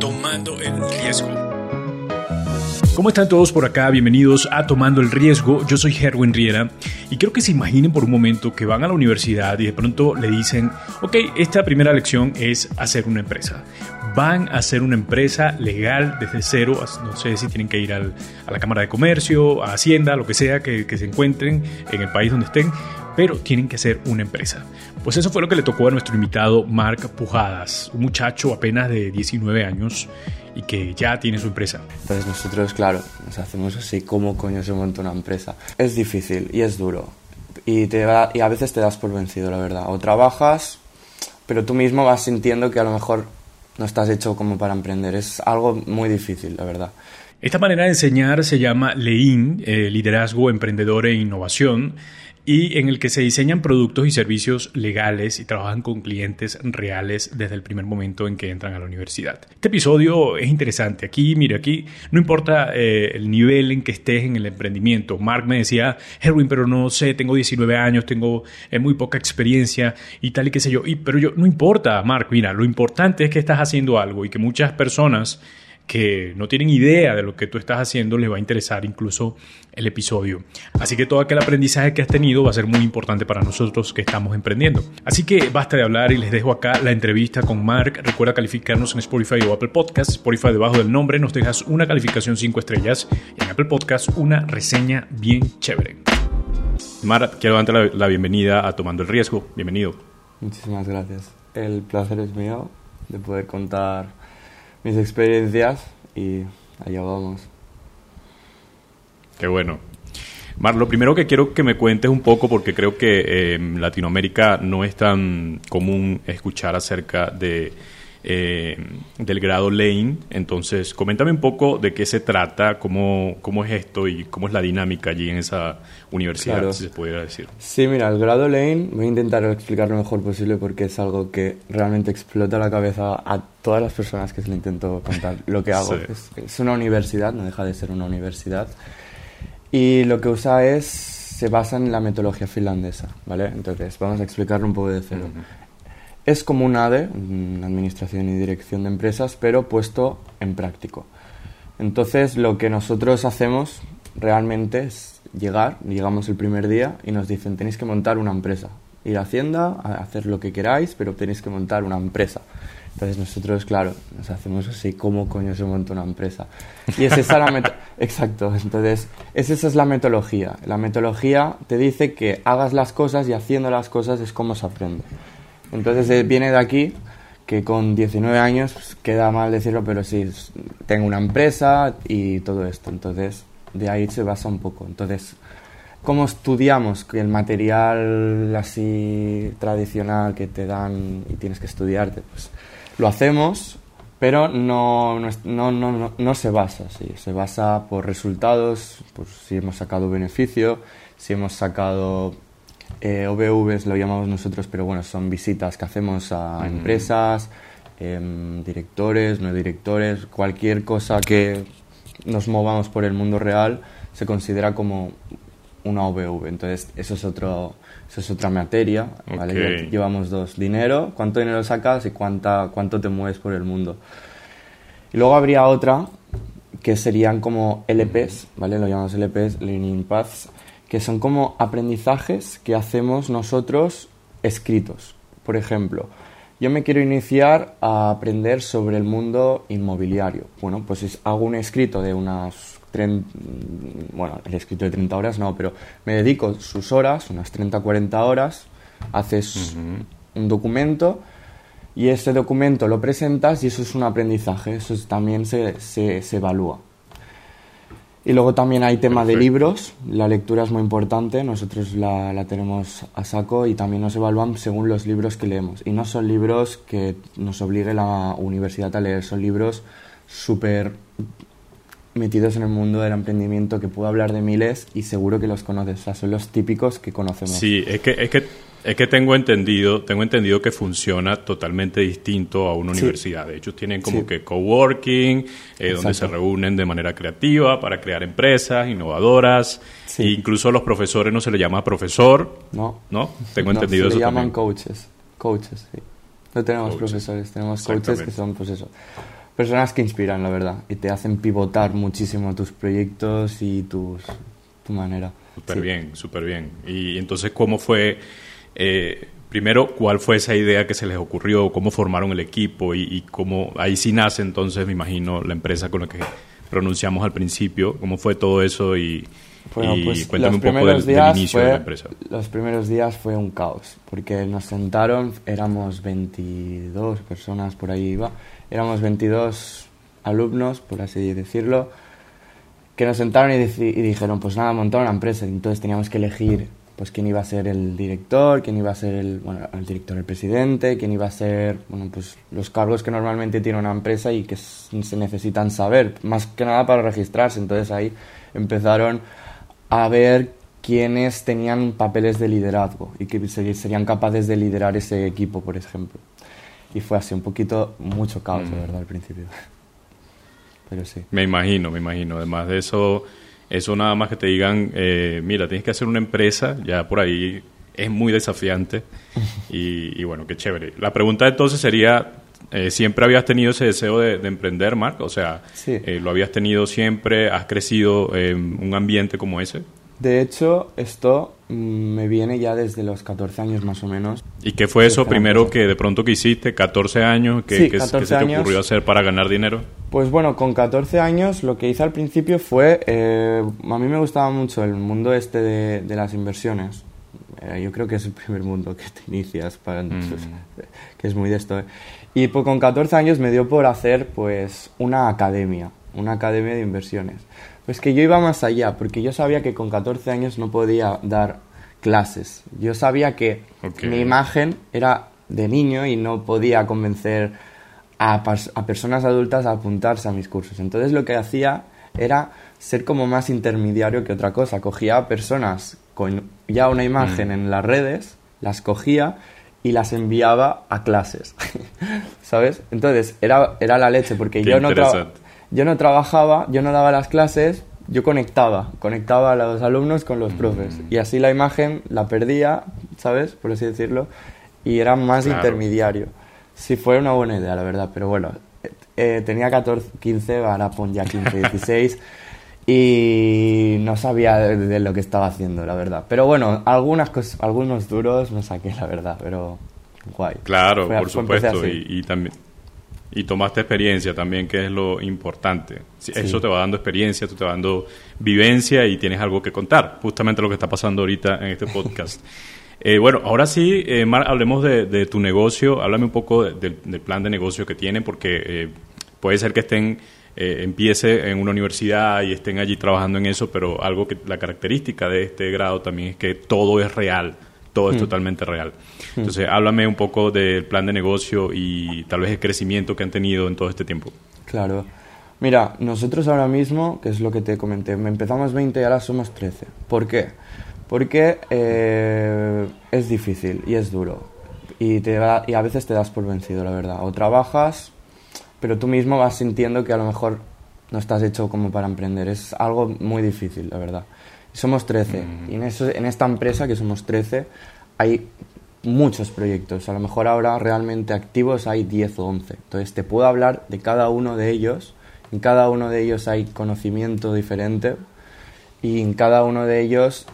Tomando el riesgo. ¿Cómo están todos por acá? Bienvenidos a Tomando el Riesgo. Yo soy Herwin Riera y quiero que se imaginen por un momento que van a la universidad y de pronto le dicen, ok, esta primera lección es hacer una empresa. Van a hacer una empresa legal desde cero, no sé si tienen que ir a la Cámara de Comercio, a Hacienda, lo que sea que, que se encuentren en el país donde estén, pero tienen que ser una empresa. Pues eso fue lo que le tocó a nuestro invitado Marc Pujadas, un muchacho apenas de 19 años y que ya tiene su empresa. Entonces nosotros, claro, nos hacemos así, ¿cómo coño se monta una empresa? Es difícil y es duro. Y, te y a veces te das por vencido, la verdad. O trabajas, pero tú mismo vas sintiendo que a lo mejor no estás hecho como para emprender. Es algo muy difícil, la verdad. Esta manera de enseñar se llama Lean, eh, Liderazgo, Emprendedor e Innovación y en el que se diseñan productos y servicios legales y trabajan con clientes reales desde el primer momento en que entran a la universidad. Este episodio es interesante. Aquí, mire, aquí no importa eh, el nivel en que estés en el emprendimiento. Mark me decía, Erwin, pero no sé, tengo 19 años, tengo eh, muy poca experiencia y tal y qué sé yo. Y, pero yo, no importa, Mark, mira, lo importante es que estás haciendo algo y que muchas personas que no tienen idea de lo que tú estás haciendo, les va a interesar incluso el episodio. Así que todo aquel aprendizaje que has tenido va a ser muy importante para nosotros que estamos emprendiendo. Así que basta de hablar y les dejo acá la entrevista con Mark. Recuerda calificarnos en Spotify o Apple Podcasts. Spotify debajo del nombre nos dejas una calificación 5 estrellas y en Apple Podcasts una reseña bien chévere. Mark, quiero darte la bienvenida a Tomando el Riesgo. Bienvenido. Muchísimas gracias. El placer es mío de poder contar mis experiencias y allá vamos. Qué bueno. Mar, lo primero que quiero que me cuentes un poco, porque creo que eh, en Latinoamérica no es tan común escuchar acerca de eh, del grado Lane. Entonces, coméntame un poco de qué se trata, cómo, cómo es esto y cómo es la dinámica allí en esa universidad, si se pudiera decir. Sí, mira, el grado Lane, voy a intentar explicarlo lo mejor posible porque es algo que realmente explota la cabeza a todas las personas que se le intento contar lo que hago. Es, una universidad, no deja de ser una universidad. Y lo que usa es, se basa en la metodología finlandesa, ¿vale? Entonces, vamos a explicarlo un poco de cero. Es como un ADE, Administración y Dirección de Empresas, pero puesto en práctico. Entonces, lo que nosotros hacemos realmente es llegar, llegamos el primer día y nos dicen, tenéis que montar una empresa. Ir a Hacienda, a hacer lo que queráis, pero tenéis que montar una empresa. Entonces nosotros, claro, nos hacemos así, ¿cómo coño se monta una empresa? Y es esa la Exacto, entonces es esa es la metodología. La metodología te dice que hagas las cosas y haciendo las cosas es como se aprende. Entonces eh, viene de aquí que con 19 años pues, queda mal decirlo, pero sí, tengo una empresa y todo esto. Entonces de ahí se basa un poco. Entonces, ¿cómo estudiamos el material así tradicional que te dan y tienes que estudiarte? Pues lo hacemos, pero no, no, no, no, se basa así. Se basa por resultados, por si hemos sacado beneficio, si hemos sacado eh, OVVs lo llamamos nosotros, pero bueno, son visitas que hacemos a empresas, em, directores, no directores, cualquier cosa que nos movamos por el mundo real se considera como una OVV. Entonces, eso es, otro, eso es otra materia. Llevamos dos. Dinero, cuánto dinero sacas y cuánta, cuánto te mueves por el mundo. Y luego habría otra que serían como LPs, ¿vale? Lo llamamos LPs, Learning Paths, que son como aprendizajes que hacemos nosotros escritos. Por ejemplo, yo me quiero iniciar a aprender sobre el mundo inmobiliario. Bueno, pues hago un escrito de unas 30, bueno, el escrito de 30 horas no, pero me dedico sus horas, unas 30, 40 horas, haces un documento y ese documento lo presentas y eso es un aprendizaje, eso también se, se, se evalúa. Y luego también hay tema de libros, la lectura es muy importante, nosotros la, la, tenemos a saco y también nos evalúan según los libros que leemos. Y no son libros que nos obligue la universidad a leer, son libros súper metidos en el mundo del emprendimiento que puedo hablar de miles y seguro que los conoces, o sea, son los típicos que conocemos. Sí, es que, es que es que tengo entendido, tengo entendido que funciona totalmente distinto a una universidad. De hecho, tienen como que coworking, eh, donde se reúnen de manera creativa para crear empresas innovadoras. E incluso a los profesores no se le llama profesor. No. ¿No? Tengo entendido se le llaman coaches. Coaches, sí. No tenemos profesores, tenemos coaches que son, pues eso, personas que inspiran, la verdad, y te hacen pivotar muchísimo tus proyectos y tus, tu manera. Súper bien, súper bien. Y entonces, ¿cómo fue, eh, primero, cuál fue esa idea que se les ocurrió, cómo formaron el equipo y, cómo, ahí sí nace entonces, me imagino, la empresa con la que pronunciamos al principio, cómo fue todo eso y, pues cuéntame un poco del, inicio de la empresa. Los primeros días fue un caos, porque nos sentaron, éramos 22 personas, por ahí iba, éramos 22 alumnos, por así decirlo, que nos sentaron y, dijeron, pues nada, montaron una empresa. Entonces teníamos que elegir pues quién iba a ser el director, quién iba a ser el, bueno, el director, el presidente, quién iba a ser, bueno, pues los cargos que normalmente tiene una empresa y que se necesitan saber, más que nada para registrarse. Entonces ahí empezaron a ver quiénes tenían papeles de liderazgo y que serían capaces de liderar ese equipo, por ejemplo. Y fue así, un poquito, mucho caos, de mm. verdad, al principio. Pero sí. Me imagino, me imagino. Además de eso, eso nada más que te digan, eh, mira, tienes que hacer una empresa, ya por ahí es muy desafiante. y, bueno, qué chévere. La pregunta entonces sería, eh, ¿siempre habías tenido ese deseo de, emprender, Marc? O sea, eh, ¿lo habías tenido siempre? ¿Has crecido en un ambiente como ese? De hecho, esto me viene ya desde los 14 años más o menos. ¿Y qué fue eso primero que de pronto que hiciste? ¿14 años? ¿Qué, se te ocurrió hacer para ganar dinero? Pues bueno, con 14 años lo que hice al principio fue... Eh, a mí me gustaba mucho el mundo este de, las inversiones. Eh, yo creo que es el primer mundo que te inicias, para, mm. que es muy de esto. Eh. Y pues con 14 años me dio por hacer pues una academia, una academia de inversiones. Pues que yo iba más allá, porque yo sabía que con 14 años no podía dar clases. Yo sabía que mi imagen era de niño y no podía convencer a, a, personas adultas a apuntarse a mis cursos. Entonces lo que hacía era ser como más intermediario que otra cosa. Cogía a personas con ya una imagen mm. en las redes, las cogía y las enviaba a clases. ¿Sabes? Entonces era, era la leche, porque yo no, yo no trabajaba, yo no daba las clases, yo conectaba, conectaba a los alumnos con los profes. Y así la imagen la perdía, ¿sabes? Por así decirlo, y era más intermediario. Sí, fue una buena idea, la verdad, pero bueno, eh, tenía 14, 15, ahora pon ya 15, 16, y no sabía de, lo que estaba haciendo, la verdad. Pero bueno, algunas algunos duros me saqué, la verdad, pero guay. Claro, por supuesto, y también y tomaste experiencia también, que es lo importante. Eso te va dando experiencia, tú te va dando vivencia y tienes algo que contar, justamente lo que está pasando ahorita en este podcast. eh, bueno, ahora sí, eh, Mar, hablemos de, tu negocio, háblame un poco del plan de negocio que tienen, porque eh, puede ser que estén, eh, empiece en una universidad y estén allí trabajando en eso, pero algo que la característica de este grado también es que todo es real todo es mm. totalmente real. Mm. Entonces, háblame un poco del plan de negocio y tal vez el crecimiento que han tenido en todo este tiempo. Claro. Mira, nosotros ahora mismo, que es lo que te comenté, empezamos 20 y ahora somos 13. ¿Por qué? Porque eh, es difícil y es duro. Y, te y a veces te das por vencido, la verdad. O trabajas, pero tú mismo vas sintiendo que a lo mejor no estás hecho como para emprender. Es algo muy difícil, la verdad. Somos 13. Mm. Y en, eso, en esta empresa, que somos 13, hay muchos proyectos. A lo mejor ahora realmente activos hay 10 o 11. Entonces te puedo hablar de cada uno de ellos. En cada uno de ellos hay conocimiento diferente. Y en cada uno de ellos,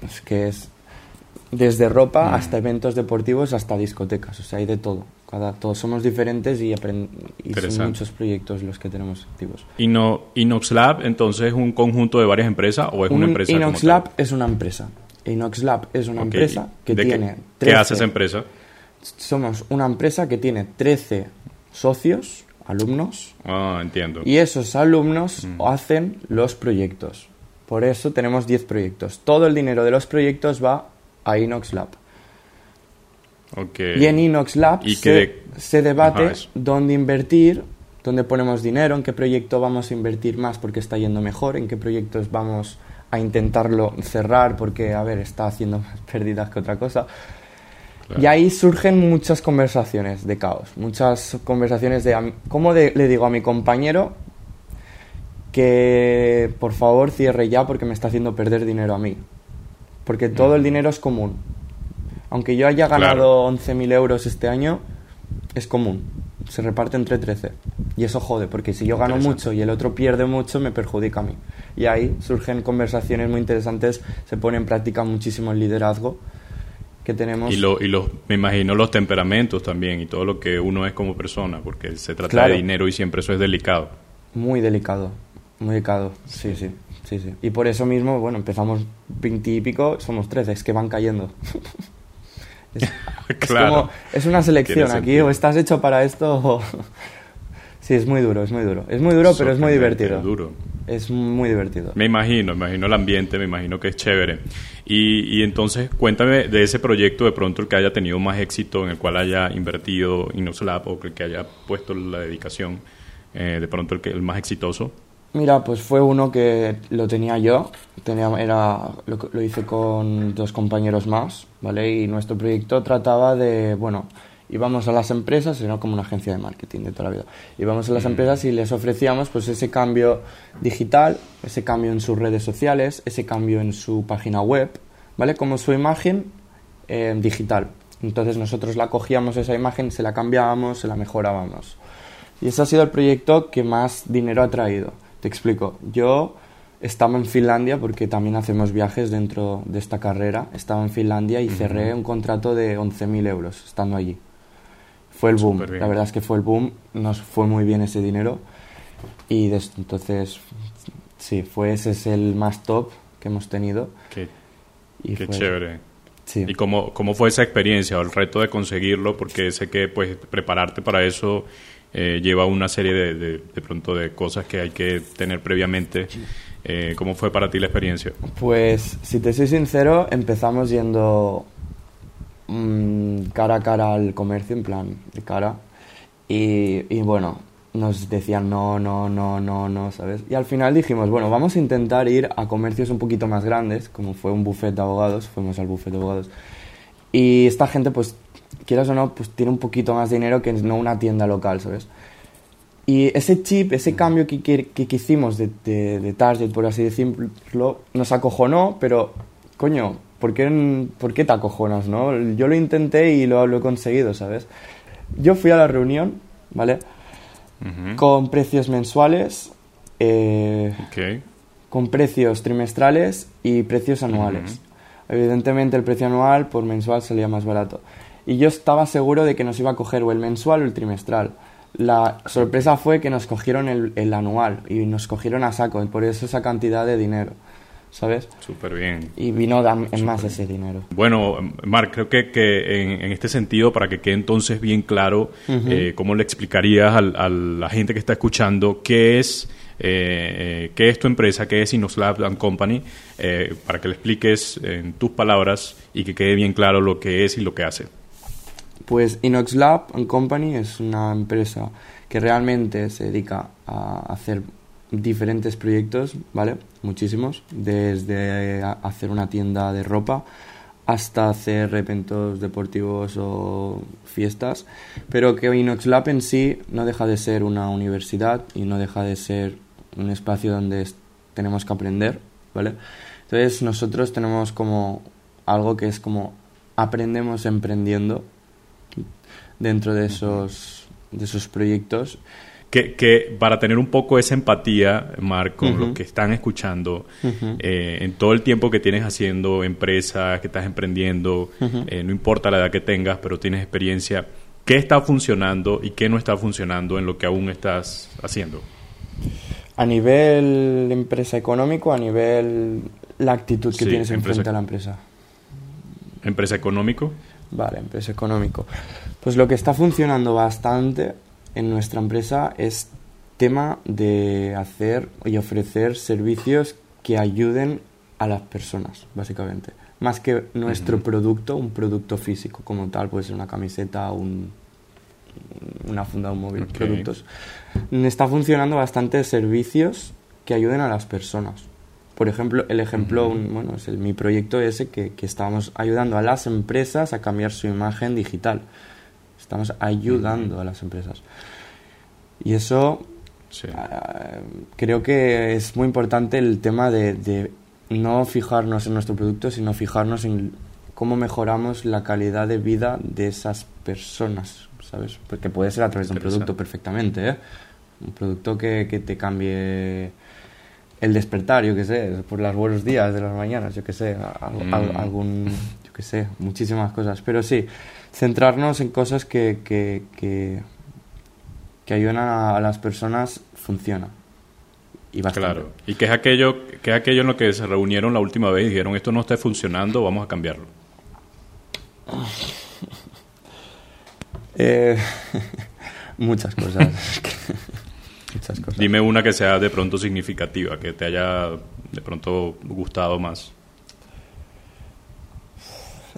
pues que es desde ropa mm. hasta eventos deportivos hasta discotecas. O sea, hay de todo. Cada, todos somos diferentes y, y son muchos proyectos los que tenemos activos. Ino Inox Lab, entonces, es un conjunto de varias empresas o es una empresa? Inox Lab es una empresa. Inox Lab es una empresa que tiene. Qué, ¿Qué hace esa empresa? Somos una empresa que tiene 13 socios, alumnos. Ah, entiendo. Y esos alumnos mm. hacen los proyectos. Por eso tenemos 10 proyectos. Todo el dinero de los proyectos va a Inox Lab. Y en Inox Lab se, debate dónde invertir, dónde ponemos dinero, en qué proyecto vamos a invertir más porque está yendo mejor, en qué proyectos vamos a intentarlo cerrar porque, a ver, está haciendo más pérdidas que otra cosa. Y ahí surgen muchas conversaciones de caos, muchas conversaciones de cómo le digo a mi compañero que por favor cierre ya porque me está haciendo perder dinero a mí. Porque todo el dinero es común aunque yo haya ganado 11.000 euros este año, es común. se reparte entre 13. Y eso jode, porque si yo gano mucho y el otro pierde mucho, me perjudica a mí. Y ahí surgen conversaciones muy interesantes, se pone en práctica muchísimo el liderazgo que tenemos. Y, lo, y los, me imagino los temperamentos también y todo lo que uno es como persona, porque se trata de dinero y siempre eso es delicado. Muy delicado, muy delicado, sí, sí, sí, sí. Y por eso mismo, bueno, empezamos 20 y pico, somos 13, es que van cayendo. es, claro. es, una selección aquí, o estás hecho para esto o... Sí, es muy duro, es muy duro. Es muy duro, pero es muy divertido. duro. Es muy divertido. Me imagino, me imagino el ambiente, me imagino que es chévere. Y, y, entonces, cuéntame de ese proyecto, de pronto el que haya tenido más éxito, en el cual haya invertido Inoslab o el que haya puesto la dedicación, eh, de pronto el, que, el más exitoso. Mira, pues fue uno que lo tenía yo, tenía, era, lo, lo hice con dos compañeros más, ¿vale? Y nuestro proyecto trataba de, bueno, íbamos a las empresas, era como una agencia de marketing de toda la vida, íbamos a las mm. empresas y les ofrecíamos pues ese cambio digital, ese cambio en sus redes sociales, ese cambio en su página web, ¿vale? Como su imagen eh, digital. Entonces nosotros la cogíamos esa imagen, se la cambiábamos, se la mejorábamos. Y ese ha sido el proyecto que más dinero ha traído. Te explico. Yo estaba en Finlandia porque también hacemos viajes dentro de esta carrera. Estaba en Finlandia y cerré un contrato de 11.000 euros estando allí fue el boom. La verdad es que fue el boom, nos fue muy bien ese dinero y entonces, sí, fue ese es el más top que hemos tenido. Qué, qué chévere. Sí. ¿Y cómo, cómo fue esa experiencia o el reto de conseguirlo? Porque sé que pues prepararte para eso eh, lleva una serie de, de, de, pronto de cosas que hay que tener previamente. Eh, ¿Cómo fue para ti la experiencia? Pues, si te soy sincero, empezamos yendo cara a cara al comercio, en plan, de cara. Y, y, bueno, nos decían no, no, no, no, no, ¿sabes? Y al final dijimos, bueno, vamos a intentar ir a comercios un poquito más grandes, como fue un buffet de abogados, fuimos al buffet de abogados. Y esta gente, pues, quieras o no, pues tiene un poquito más dinero que no una tienda local, ¿sabes? Y ese chip, ese cambio que, que, que hicimos de, de, de target, por así decirlo, nos acojonó, pero, coño, ¿por qué, ¿por qué te acojonas, no? Yo lo intenté y lo, he conseguido, ¿sabes? Yo fui a la reunión, ¿vale? Con precios mensuales, eh, con precios trimestrales y precios anuales. Evidentemente el precio anual por mensual salía más barato. Y yo estaba seguro de que nos iba a coger o el mensual o el trimestral. La sorpresa fue que nos cogieron el, el anual y nos cogieron a saco, y por eso esa cantidad de dinero. ¿sabes? Súper bien. Y vino en más ese dinero. Bueno, Marc, creo que, que en, este sentido, para que quede entonces bien claro, eh, ¿cómo le explicarías a, la gente que está escuchando qué es, eh, eh, qué es tu empresa, qué es Inoslab and Company, para que le expliques en tus palabras y que quede bien claro lo que es y lo que hace? Pues Inoxlab and Company es una empresa que realmente se dedica a hacer diferentes proyectos, ¿vale? Muchísimos, desde hacer una tienda de ropa hasta hacer eventos deportivos o fiestas, pero que Inox en sí no deja de ser una universidad y no deja de ser un espacio donde tenemos que aprender, ¿vale? Entonces nosotros tenemos como algo que es como aprendemos emprendiendo dentro de esos, de esos proyectos que, para tener un poco esa empatía, Marco, con los que están escuchando, eh, en todo el tiempo que tienes haciendo empresa, que estás emprendiendo, eh, no importa la edad que tengas, pero tienes experiencia, ¿qué está funcionando y qué no está funcionando en lo que aún estás haciendo? A nivel empresa económico, a nivel la actitud que tienes enfrente a la empresa. ¿Empresa económico? Vale, empresa económico. Pues lo que está funcionando bastante en nuestra empresa es tema de hacer y ofrecer servicios que ayuden a las personas, básicamente. Más que nuestro producto, un producto físico como tal, puede ser una camiseta, un, una funda, un móvil, productos. Está funcionando bastante servicios que ayuden a las personas. Por ejemplo, el ejemplo, bueno, es el, mi proyecto ese que, que estábamos ayudando a las empresas a cambiar su imagen digital. Estamos ayudando a las empresas. Y eso ah, creo que es muy importante el tema de, no fijarnos en nuestro producto, sino fijarnos en cómo mejoramos la calidad de vida de esas personas, ¿sabes? Porque puede ser a través de un producto perfectamente, ¿eh? Un producto que, que te cambie el despertar, yo qué sé, por las buenos días de las mañanas, yo qué sé, mm. algún, yo qué sé, muchísimas cosas. Pero sí, centrarnos en cosas que, que, que, que ayudan a, las personas funciona. Y Claro, y que es, aquello, que es aquello en lo que se reunieron la última vez y dijeron, esto no está funcionando, vamos a cambiarlo. Eh, muchas cosas. Dime una que sea de pronto significativa, que te haya de pronto gustado más.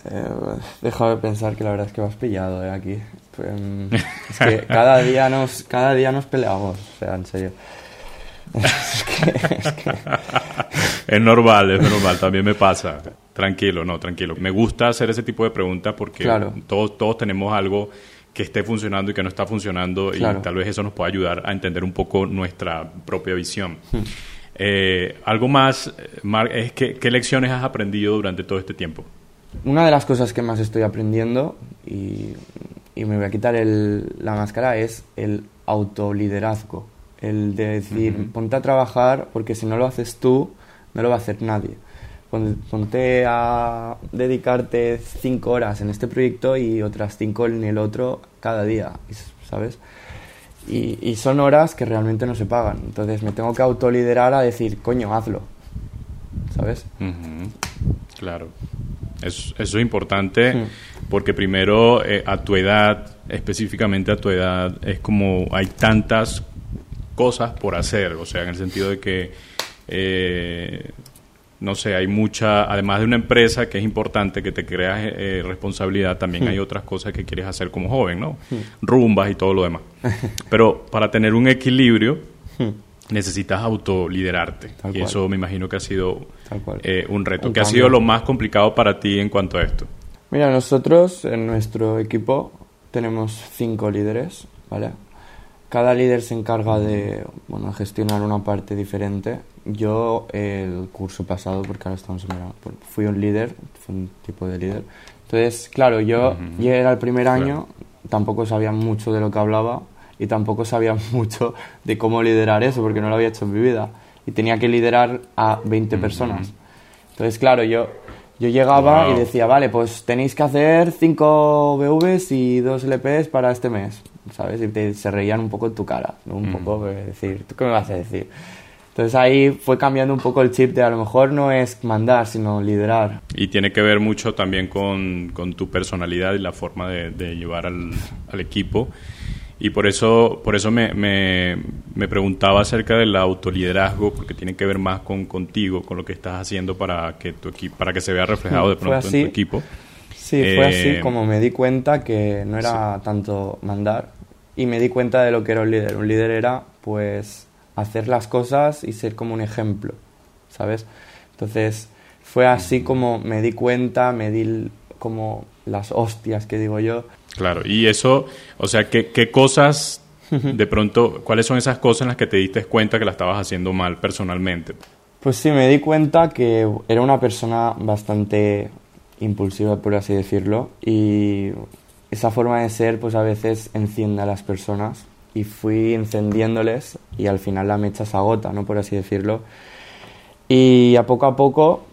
Eh, deja de pensar que la verdad es que vas pillado eh, aquí. Mm, es que cada día nos, cada día nos peleamos, o sea, en serio. Es, que, es, normal, es normal, también me pasa. Tranquilo, no, tranquilo. Me gusta hacer ese tipo de preguntas porque todos, todos tenemos algo que esté funcionando y que no está funcionando y tal vez eso nos pueda ayudar a entender un poco nuestra propia visión. Hmm. Eh, algo más, Mark, es que, ¿qué lecciones has aprendido durante todo este tiempo? Una de las cosas que más estoy aprendiendo, y, y me voy a quitar el, la máscara, es el autoliderazgo. El de decir, ponte a trabajar porque si no lo haces tú, no lo va a hacer nadie ponte a dedicarte cinco horas en este proyecto y otras cinco en el otro cada día, ¿sabes? Y, son horas que realmente no se pagan. Entonces me tengo que autoliderar a decir, coño, hazlo, ¿sabes? Claro. Eso, es importante porque primero eh, a tu edad, específicamente a tu edad, es como hay tantas cosas por hacer, o sea, en el sentido de que eh, no sé, hay mucha, además de una empresa que es importante, que te creas eh, eh, responsabilidad, también hay hmm. otras cosas que quieres hacer como joven, ¿no? Hmm. Rumbas y todo lo demás. Pero para tener un equilibrio, hmm. necesitas autoliderarte. y eso me imagino que ha sido eh, un reto. ¿Qué ha sido lo más complicado para ti en cuanto a esto? Mira, nosotros en nuestro equipo tenemos cinco líderes, ¿vale? Cada líder se encarga de bueno, gestionar una parte diferente yo el curso pasado, porque ahora estamos en fui un líder, fui un tipo de líder. Entonces, claro, yo, era el primer año, tampoco sabía mucho de lo que hablaba y tampoco sabía mucho de cómo liderar eso, porque no lo había hecho en mi vida. Y tenía que liderar a 20 personas. Entonces, claro, yo, yo llegaba y decía, vale, pues tenéis que hacer 5 BVs y 2 LPs para este mes, ¿sabes? Y se reían un poco en tu cara, un poco, decir, ¿tú qué me vas a decir? Entonces ahí fue cambiando un poco el chip de a lo mejor no es mandar, sino liderar. Y tiene que ver mucho también con, con tu personalidad y la forma de, de llevar al, al, equipo. Y por eso, por eso me, me, me, preguntaba acerca del autoliderazgo, porque tiene que ver más con contigo, con lo que estás haciendo para que, tu para que se vea reflejado de pronto en tu equipo. Sí, fue así eh, como me di cuenta que no era tanto mandar y me di cuenta de lo que era un líder. Un líder era, pues, hacer las cosas y ser como un ejemplo, ¿sabes? Entonces fue así como me di cuenta, me di como las hostias que digo yo. Claro, y eso, o sea, ¿qué, qué cosas de pronto, cuáles son esas cosas en las que te diste cuenta que la estabas haciendo mal personalmente? Pues sí, me di cuenta que era una persona bastante impulsiva, por así decirlo, y esa forma de ser, pues a veces enciende a las personas y fui encendiéndoles y al final la mecha se agota, ¿no? Por así decirlo. Y a poco a poco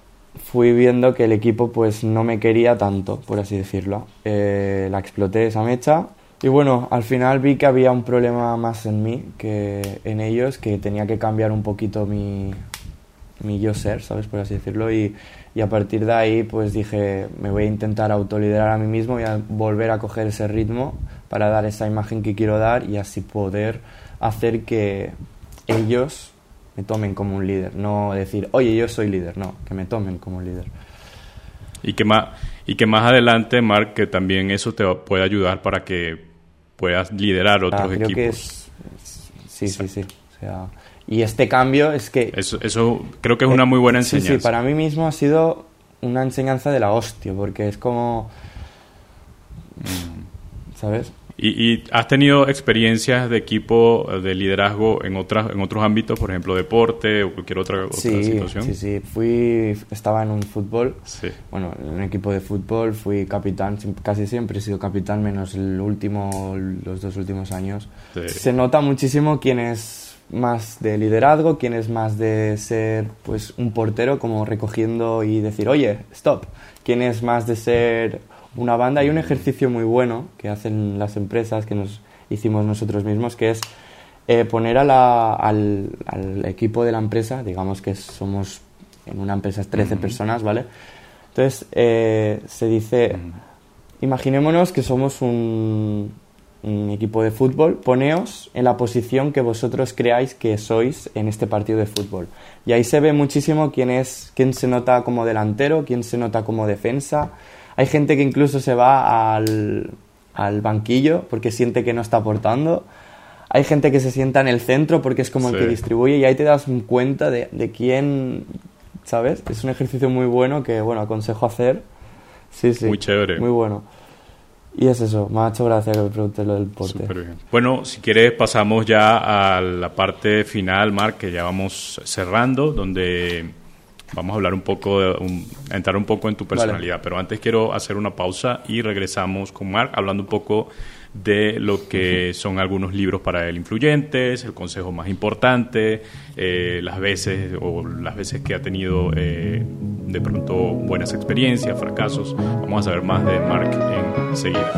fui viendo que el equipo pues no me quería tanto, por así decirlo. Eh, la exploté esa mecha y bueno, al final vi que había un problema más en mí que en ellos, que tenía que cambiar un poquito mi, mi yo ser, ¿sabes? Por así decirlo. Y, y a partir de ahí pues dije, me voy a intentar autoliderar a mí mismo y a volver a coger ese ritmo para dar esa imagen que quiero dar y así poder hacer que ellos me tomen como un líder, no decir, oye, yo soy líder, no, que me tomen como líder. Y que más, y que más adelante, Mark, que también eso te puede ayudar para que puedas liderar ah, otros Que es, sí, sí, sí. O sea, y este cambio es que... Eso, eso creo que es una muy buena enseñanza. Sí, sí, para mí mismo ha sido una enseñanza de la hostia, porque es como... Mm. ¿sabes? ¿Y, has tenido experiencias de equipo, de liderazgo en otras en otros ámbitos, por ejemplo, deporte o cualquier otra, otra situación? Sí, sí, fui, estaba en un fútbol, bueno, en un equipo de fútbol, fui capitán, casi siempre he sido capitán, menos el último, los dos últimos años. Se nota muchísimo quién es más de liderazgo, quién es más de ser pues un portero como recogiendo y decir, oye, stop, quién es más de ser una banda. Hay un ejercicio muy bueno que hacen las empresas, que nos hicimos nosotros mismos, que es eh, poner a la, al, equipo de la empresa, digamos que somos en una empresa 13 personas, ¿vale? Entonces eh, se dice, imaginémonos que somos un, un equipo de fútbol, poneos en la posición que vosotros creáis que sois en este partido de fútbol. Y ahí se ve muchísimo quién es, quién se nota como delantero, quién se nota como defensa, hay gente que incluso se va al, al banquillo porque siente que no está aportando. Hay gente que se sienta en el centro porque es como el que distribuye y ahí te das cuenta de, de, quién, ¿sabes? Es un ejercicio muy bueno que, bueno, aconsejo hacer. Sí, sí. Muy chévere. Muy bueno. Y es eso, me ha hecho gracia que me preguntes lo del porte. Bueno, si quieres pasamos ya a la parte final, Marc, que ya vamos cerrando, donde Vamos a hablar un poco, de, entrar un poco en tu personalidad, pero antes quiero hacer una pausa y regresamos con Mark hablando un poco de lo que son algunos libros para el influyentes, el consejo más importante, eh, las veces o las veces que ha tenido eh, de pronto buenas experiencias, fracasos. Vamos a saber más de Mark enseguida.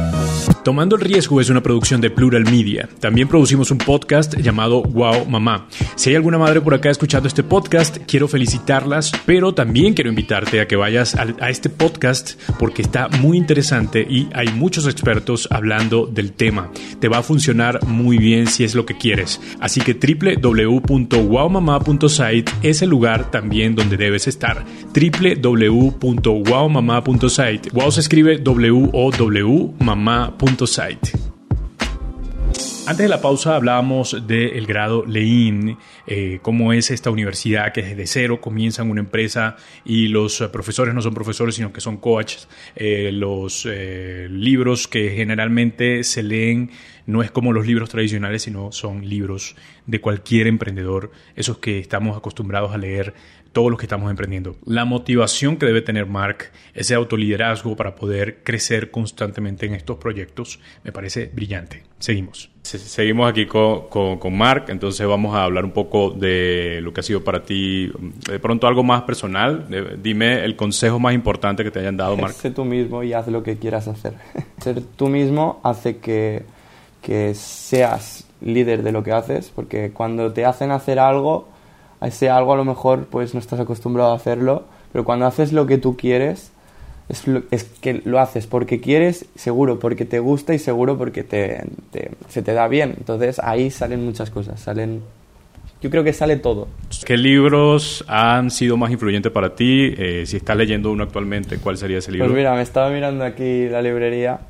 Tomando el riesgo es una producción de Plural Media. También producimos un podcast llamado Wow Mamá. Si hay alguna madre por acá escuchando este podcast, quiero felicitarlas, pero también quiero invitarte a que vayas a, a este podcast porque está muy interesante y hay muchos expertos hablando del tema. Te va a funcionar muy bien si es lo que quieres. Así que www.wowmama.site es el lugar también donde debes estar www.wowmama.site. Wow se escribe mamá.site. Antes de la pausa hablábamos del grado Lein, eh, cómo es esta universidad que desde cero comienzan una empresa y los profesores no son profesores sino que son coaches. Eh, los eh, libros que generalmente se leen no es como los libros tradicionales, sino son libros de cualquier emprendedor, esos que estamos acostumbrados a leer todos los que estamos emprendiendo. La motivación que debe tener Mark, ese autoliderazgo para poder crecer constantemente en estos proyectos, me parece brillante. Seguimos. Seguimos aquí con, con, Mark, entonces vamos a hablar un poco de lo que ha sido para ti, de pronto algo más personal. Dime el consejo más importante que te hayan dado, Mark. Sé tú mismo y haz lo que quieras hacer. Ser tú mismo hace que, que seas líder de lo que haces, porque cuando te hacen hacer algo, a ese algo a lo mejor pues no estás acostumbrado a hacerlo, pero cuando haces lo que tú quieres, es, es que lo haces porque quieres, seguro porque te gusta y seguro porque te, se te da bien. Entonces ahí salen muchas cosas, salen... Yo creo que sale todo. ¿Qué libros han sido más influyentes para ti? Eh, si estás leyendo uno actualmente, ¿cuál sería ese libro? Pues mira, me estaba mirando aquí la librería.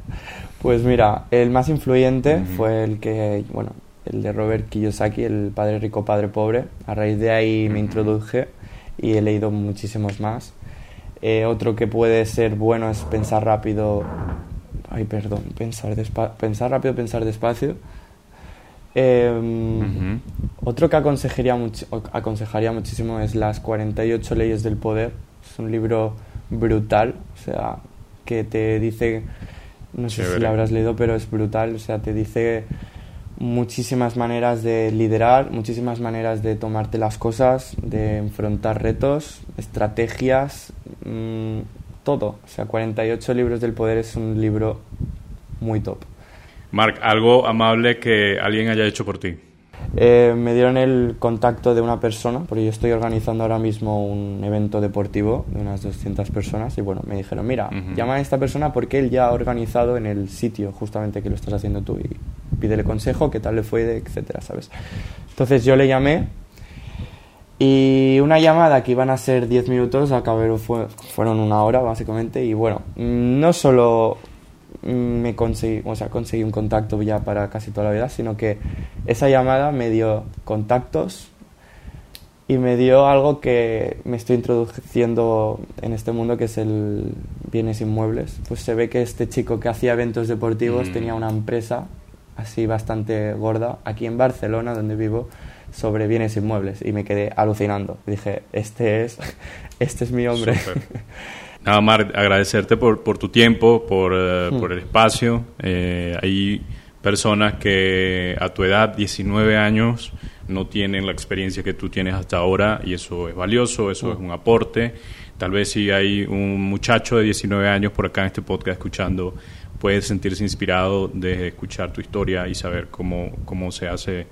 Pues mira, el más influyente fue el que, bueno, el de Robert Kiyosaki, el Padre Rico, Padre Pobre. A raíz de ahí me introduje y he leído muchísimos más. Eh, otro que puede ser bueno es pensar rápido. Ay, perdón, pensar, pensar rápido, pensar despacio. Em, otro que aconsejaría, aconsejaría muchísimo es Las 48 leyes del poder. Es un libro brutal, o sea, que te dice, no sé si lo habrás leído, pero es brutal, o sea, te dice muchísimas maneras de liderar, muchísimas maneras de tomarte las cosas, de enfrentar retos, estrategias, mm, todo. O sea, 48 libros del poder es un libro muy top. Marc, algo amable que alguien haya hecho por ti. Eh, me dieron el contacto de una persona, porque yo estoy organizando ahora mismo un evento deportivo de unas 200 personas y bueno, me dijeron, mira, llama a esta persona porque él ya ha organizado en el sitio justamente que lo estás haciendo tú y pídele consejo, qué tal le fue, etcétera, ¿sabes? Entonces yo le llamé y una llamada que iban a ser 10 minutos, acabó, fue, fueron una hora básicamente y bueno, no solo me conseguí, o sea, conseguí un contacto ya para casi toda la vida, sino que esa llamada me dio contactos y me dio algo que me estoy introduciendo en este mundo que es el bienes inmuebles. Pues se ve que este chico que hacía eventos deportivos mm. tenía una empresa así bastante gorda aquí en Barcelona, donde vivo, sobre bienes inmuebles y me quedé alucinando. Dije, este es, este es mi hombre. Nada más agradecerte por, por tu tiempo, por, eh, hmm. por el espacio. Eh, hay personas que a tu edad, 19 años, no tienen la experiencia que tú tienes hasta ahora y eso es valioso, eso hmm. es un aporte. Tal vez si hay un muchacho de 19 años por acá en este podcast escuchando, puede sentirse inspirado de escuchar tu historia y saber cómo, cómo se hace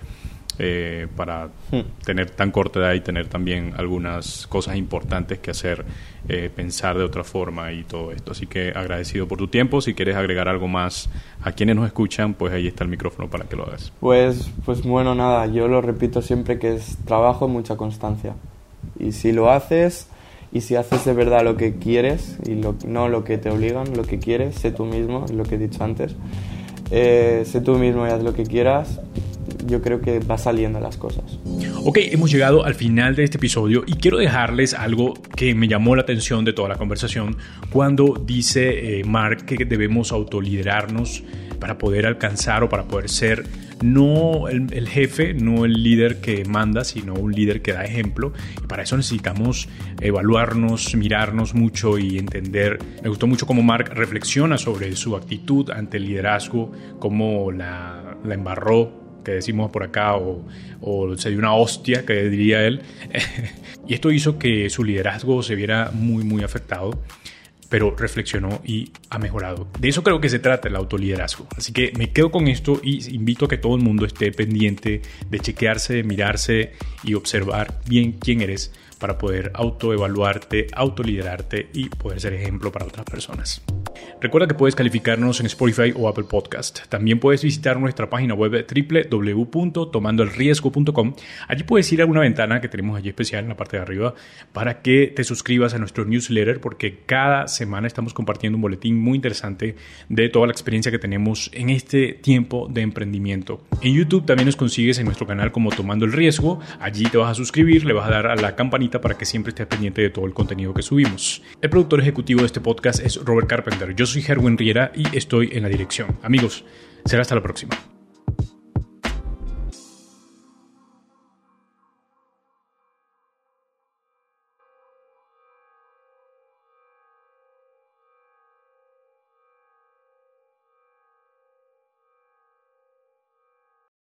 eh, para hmm. tener tan corta edad y tener también algunas cosas importantes que hacer, eh, pensar de otra forma y todo esto. Así que agradecido por tu tiempo. Si quieres agregar algo más a quienes nos escuchan, pues ahí está el micrófono para que lo hagas. Pues, pues bueno, nada, yo lo repito siempre que es trabajo, mucha constancia. Y si lo haces y si haces de verdad lo que quieres y no lo que te obligan, lo que quieres, sé tú mismo, lo que he dicho antes. Eh, sé tú mismo y haz lo que quieras yo creo que va saliendo las cosas. Ok, hemos llegado al final de este episodio y quiero dejarles algo que me llamó la atención de toda la conversación cuando dice eh, Mark que debemos autoliderarnos para poder alcanzar o para poder ser no el, jefe, no el líder que manda, sino un líder que da ejemplo. Y para eso necesitamos evaluarnos, mirarnos mucho y entender. Me gustó mucho cómo Mark reflexiona sobre su actitud ante el liderazgo, cómo la, la embarró decimos por acá, o, o se dio una hostia, que diría él. y esto hizo que su liderazgo se viera muy, muy afectado pero reflexionó y ha mejorado. De eso creo que se trata el autoliderazgo. Así que me quedo con esto y invito a que todo el mundo esté pendiente de chequearse, mirarse y observar bien quién eres para poder autoevaluarte, autoliderarte y poder ser ejemplo para otras personas. Recuerda que puedes calificarnos en Spotify o Apple Podcast. También puedes visitar nuestra página web www.tomandoelriesgo.com. Allí puedes ir a una ventana que tenemos allí especial en la parte de arriba para que te suscribas a nuestro newsletter porque cada semana estamos compartiendo un boletín muy interesante de toda la experiencia que tenemos en este tiempo de emprendimiento. En YouTube también nos consigues en nuestro canal como Tomando el Riesgo. Allí te vas a suscribir, le vas a dar a la campanita para que siempre estés pendiente de todo el contenido que subimos. El productor ejecutivo de este podcast es Robert Carpenter. Yo soy Herwin Riera y estoy en la dirección. Amigos, será hasta la próxima.